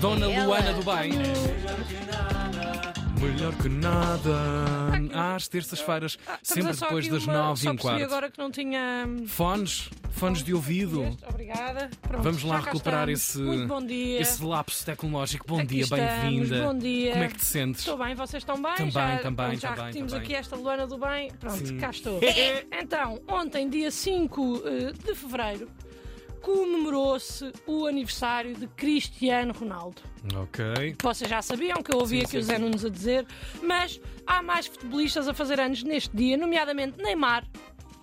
Dona Ela. Luana do Bem. Melhor que nada. Às terças-feiras, sempre Estamos a só depois das uma- nove e um quarto. agora que não tinha. hum, Fones, fones de ouvido. Obrigada. Pronto, Vamos lá recuperar estamos. esse, esse lapso tecnológico. Bom Aqui dia, bem-vinda. Bom dia. Como é que te sentes? Estou bem, vocês estão bem? Também, já, também, já também. aqui esta Luana do Bem. Pronto, Sim. cá estou. então, ontem, dia 5 eh, de fevereiro, comemorou-se o aniversário de Cristiano Ronaldo. Ok. Vocês já sabiam que eu ouvi Sim, aqui sim, o Zé. Nunes a dizer, mas há mais futebolistas a fazer anos neste dia, nomeadamente Neymar.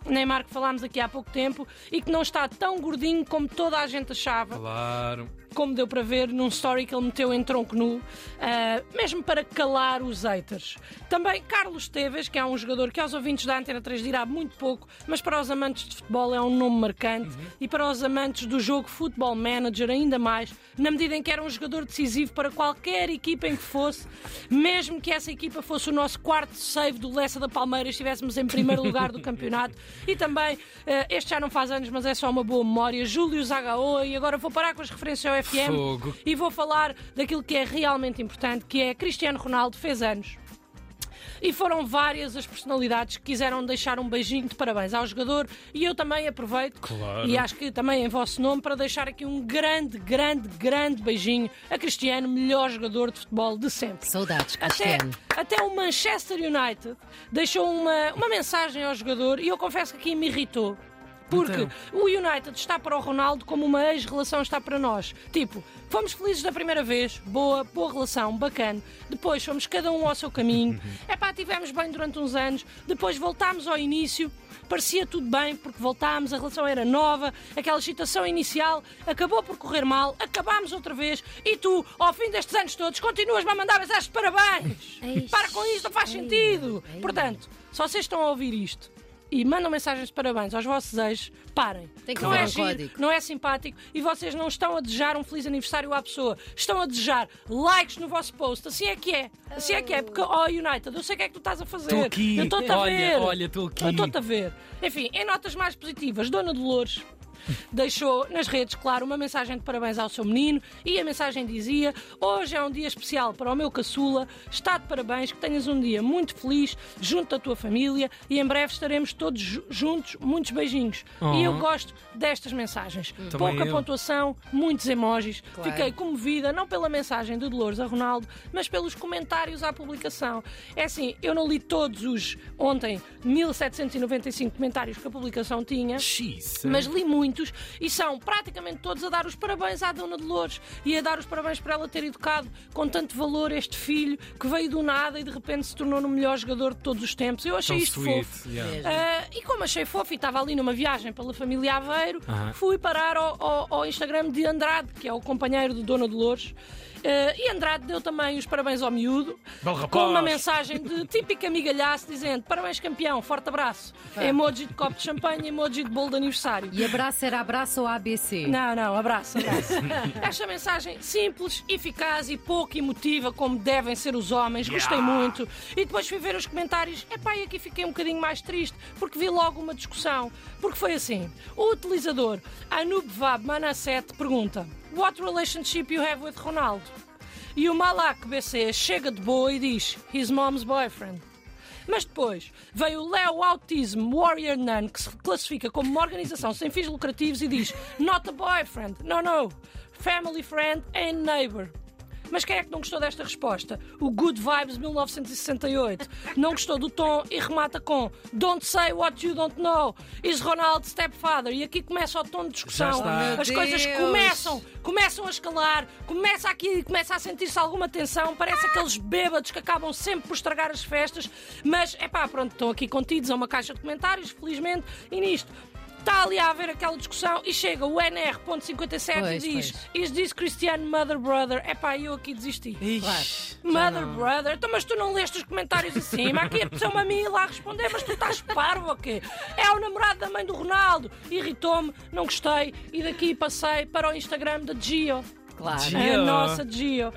Neymar, que falámos aqui há pouco tempo e que não está tão gordinho como toda a gente achava Claro. Como deu para ver num story que ele meteu em tronco nu, ah, mesmo para calar os haters. Também Carlos Teves, que é um jogador que aos ouvintes da Antena 3 dirá muito pouco, mas para os amantes de futebol é um nome marcante e para os amantes do jogo Football Manager ainda mais, na medida em que era um jogador decisivo para qualquer equipa em que fosse, mesmo que essa equipa fosse o nosso quarto save do Lessa da Palmeiras, estivéssemos em primeiro lugar do campeonato. E também, eh, este já não faz anos, mas é só uma boa memória, Júlio Zagaoa, e agora vou parar com as referências ao FM Fogo. e vou falar daquilo que é realmente importante, que é Cristiano Ronaldo fez anos. E foram várias as personalidades que quiseram deixar um beijinho de parabéns ao jogador e eu também aproveito Claro. e acho que também em vosso nome para deixar aqui um grande, grande, grande beijinho a Cristiano, melhor jogador de futebol de sempre. Saudades, Até, Cristiano. até o Manchester United deixou uma, uma mensagem ao jogador e eu confesso que aqui me irritou. Porque Então. o United está para o Ronaldo como uma ex-relação está para nós. Tipo, fomos felizes da primeira vez, boa, boa relação, bacana. Depois fomos cada um ao seu caminho. É pá, tivemos bem durante uns anos. Depois voltámos ao início. Parecia tudo bem porque voltámos, a relação era nova, aquela excitação inicial acabou por correr mal, acabámos outra vez e tu, ao fim destes anos todos, continuas-me a mandar mensagens de parabéns. Eish. Para com isto, não faz Ei, sentido. ei. Portanto, se vocês estão a ouvir isto e mandam mensagens de parabéns aos vossos ex, parem. Tem que não é um giro, código. não é simpático e vocês não estão a desejar um feliz aniversário à pessoa. Estão a desejar likes no vosso post. Assim é que é. Assim é que é. Porque, oh United, eu sei o que é que tu estás a fazer. Estou aqui. Eu estou-te a Olha, ver. olha, estou aqui. Eu estou-te a ver. Enfim, em notas mais positivas, Dona Dolores deixou nas redes, claro, uma mensagem de parabéns ao seu menino e a mensagem dizia: Hoje é um dia especial para o meu caçula, está de parabéns, que tenhas um dia muito feliz junto da tua família e em breve estaremos todos ju- juntos. Muitos beijinhos. Oh. E eu gosto destas mensagens. Também Pouca eu. pontuação, muitos emojis. Claro. Fiquei comovida, não pela mensagem de Dolores a Ronaldo, mas pelos comentários à publicação. É assim, eu não li todos os, ontem, 1795 comentários que a publicação tinha. Mas li muitos e são praticamente todos a dar os parabéns à Dona Dolores e a dar os parabéns por ela ter educado com tanto valor este filho que veio do nada e de repente se tornou no melhor jogador de todos os tempos. Eu achei Tão isto sweet. fofo. yeah. Ah, e como achei fofo e estava ali numa viagem pela família Aveiro, Aham. fui parar ao, ao- ao Instagram de Andrade, que é o companheiro de Dona Dolores. Ah, e Andrade deu também os parabéns ao miúdo, com uma mensagem de típica migalhaço dizendo parabéns campeão, forte abraço. Emoji de copo de champanhe, emoji de bolo de aniversário. E abraço era abraço ou ABC? Não, não, abraço, abraço. Esta mensagem simples, eficaz e pouco emotiva, como devem ser os homens, gostei muito. E depois fui ver os comentários. Epá, e aqui fiquei um bocadinho mais triste, porque vi logo uma discussão. Porque foi assim: o utilizador Anubvab Manasset pergunta: What relationship you have with Ronaldo? E o Malak BC chega de boa e diz: His mom's boyfriend. Mas depois veio o Leo Autism Warrior Nun, que se classifica como uma organização sem fins lucrativos e diz: Not a boyfriend, no, no, family friend and neighbor. Mas quem é que não gostou desta resposta? O Good Vibes 1968. Não gostou do tom e remata com Don't say what you don't know. Is Ronald stepfather? E aqui começa o tom de discussão. Já está. Meu As coisas Deus. começam, começam a escalar, começa aqui, começa a sentir-se alguma tensão, parece aqueles bêbados que acabam sempre por estragar as festas, mas é pá, pronto, estão aqui contidos a uma caixa de comentários, felizmente, e nisto. Está ali a haver aquela discussão e chega o NR.57 e diz: pois. Is this Cristiano Mother Brother? É pá, eu aqui desisti. Ixi, Mother não. Brother, então, mas tu não leste os comentários acima? Aqui a mim ir lá responder, mas tu estás parvo ou quê? É o namorado da mãe do Ronaldo. Irritou-me, não gostei e daqui passei para o Instagram da Gio. Claro. Gio. A nossa Gio.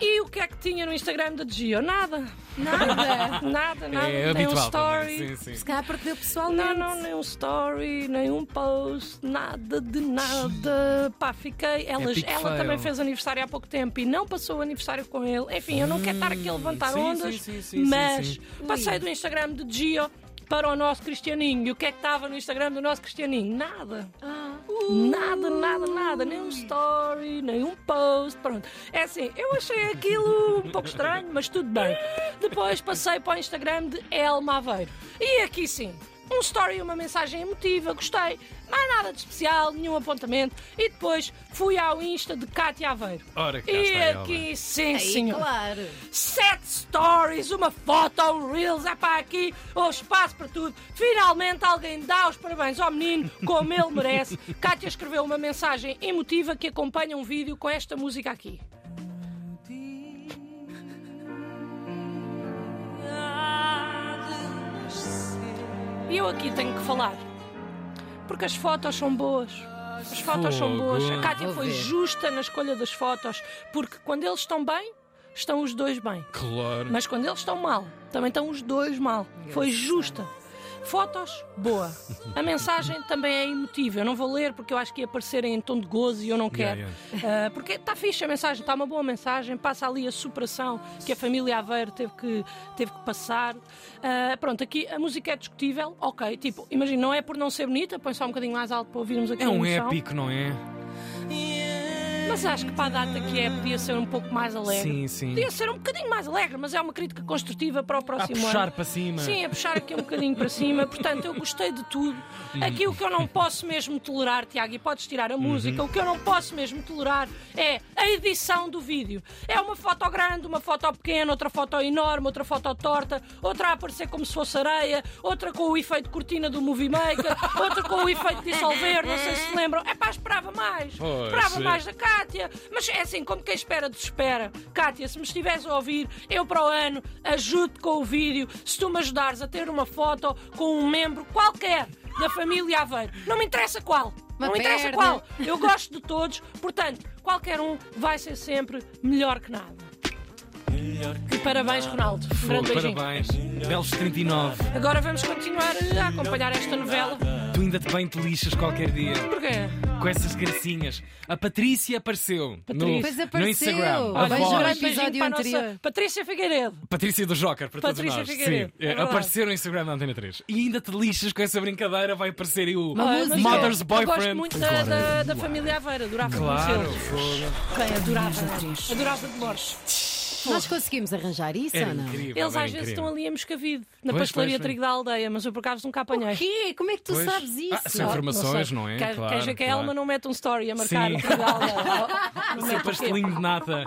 E o que é que tinha no Instagram da Gio? Nada. Nada. Nada, nada. É nem um story. Sim, sim. Se calhar perdeu pessoalmente. Não, não, nem um story, nem um post, nada de nada. Pá, fiquei. Ela, Epic ela fail. também fez aniversário há pouco tempo e não passou o aniversário com ele. Enfim, eu não quero estar aqui a levantar sim, ondas, sim, sim, sim, mas sim, passei do Instagram de Gio para o nosso Cristianinho. E o que é que estava no Instagram do nosso Cristianinho? Nada. Ah. Nada, nada, nada, nem um story, nem um post, pronto. É assim, eu achei aquilo um pouco estranho, mas tudo bem. Depois passei para o Instagram de Elma Aveiro. E aqui sim, um story e uma mensagem emotiva, gostei. Mais nada de especial, nenhum apontamento. E depois fui ao Insta de Cátia Aveiro. Ora, cá E está ela. aqui sim, Aí, senhor. claro. Sete stories, uma foto, um Reels, é para aqui, o espaço para tudo. Finalmente alguém dá os parabéns ao menino, como ele merece. Kátia escreveu uma mensagem emotiva que acompanha um vídeo com esta música aqui. E eu aqui tenho que falar. Porque as fotos são boas. As fotos são Fogo. boas. A Kátia Vou foi ver. justa na escolha das fotos. Porque quando eles estão bem, estão os dois bem. Claro. Mas quando eles estão mal, também estão os dois mal. Foi justa. Fotos, boa. A mensagem também é emotiva. Eu não vou ler porque eu acho que ia aparecer em tom de gozo e eu não quero. Yeah, Ah, porque está fixe a mensagem, está uma boa mensagem, passa ali a superação que a família Aveiro teve que, teve que passar. Ah, pronto, aqui a música é discutível, ok. Tipo, imagina, não é por não ser bonita, põe só um bocadinho mais alto para ouvirmos aqui É um épico, não é? Mas acho que para a data que é, podia ser um pouco mais alegre. Sim, sim. Podia ser um bocadinho mais alegre, mas é uma crítica construtiva para o A próximo puxar ano. para cima. Sim, a puxar aqui um bocadinho para cima. Portanto, eu gostei de tudo. Aqui o que eu não posso mesmo tolerar, Tiago, e podes tirar a música, o que eu não posso mesmo tolerar é a edição do vídeo. É uma foto grande, uma foto pequena, outra foto enorme, outra foto torta, outra a aparecer como se fosse areia, outra com o efeito cortina do Movie Maker, outra com o efeito dissolver, não sei se se lembram. É pá, esperava mais. Esperava é. mais da Cátia. Mas é assim, como quem espera, desespera. Cátia, se me estivesse a ouvir, eu para o ano ajudo com o vídeo. Se tu me ajudares a ter uma foto com um membro qualquer da família Aveiro, não me interessa qual. Uma não me interessa perna. qual. Eu gosto de todos, portanto, qualquer um vai ser sempre melhor que nada. E parabéns, Ronaldo. Grande beijinho. parabéns. Belos 39. Agora vamos continuar a acompanhar esta novela. Tu ainda te bem te lixas qualquer dia. Porquê? Com essas gracinhas. A Patrícia apareceu. Patrícia. No, Pois no apareceu. Instagram. A Olha, Beijo, Voz. grande Episódio para a nossa anterior. Patrícia Figueiredo. Patrícia do Joker, para todos Patrícia nós. Figueiredo, Sim, é é, verdade. apareceu no Instagram da Antena 3. E ainda te lixas com essa brincadeira, vai aparecer aí o Uma música. mas Mother's eu- Boyfriend. Eu gosto muito da, da, da família Aveira, adorava Claro, conhecê-los. fogo. Bem, adorava. Adorava de morte. Nós conseguimos arranjar isso Era ou não? incrível. Eles às vezes estão ali a Moscavide, na Pois, pastelaria pois, Trigo da Aldeia, mas eu por acaso nunca apanhei. O quê? Como é que tu Pois. sabes isso? Ah, são informações, não é? Quer, Claro, que a claro. Elma não mete um story a marcar Sim. o Trigo da Aldeia? Não Seu mete o quê? pastelinho de nata.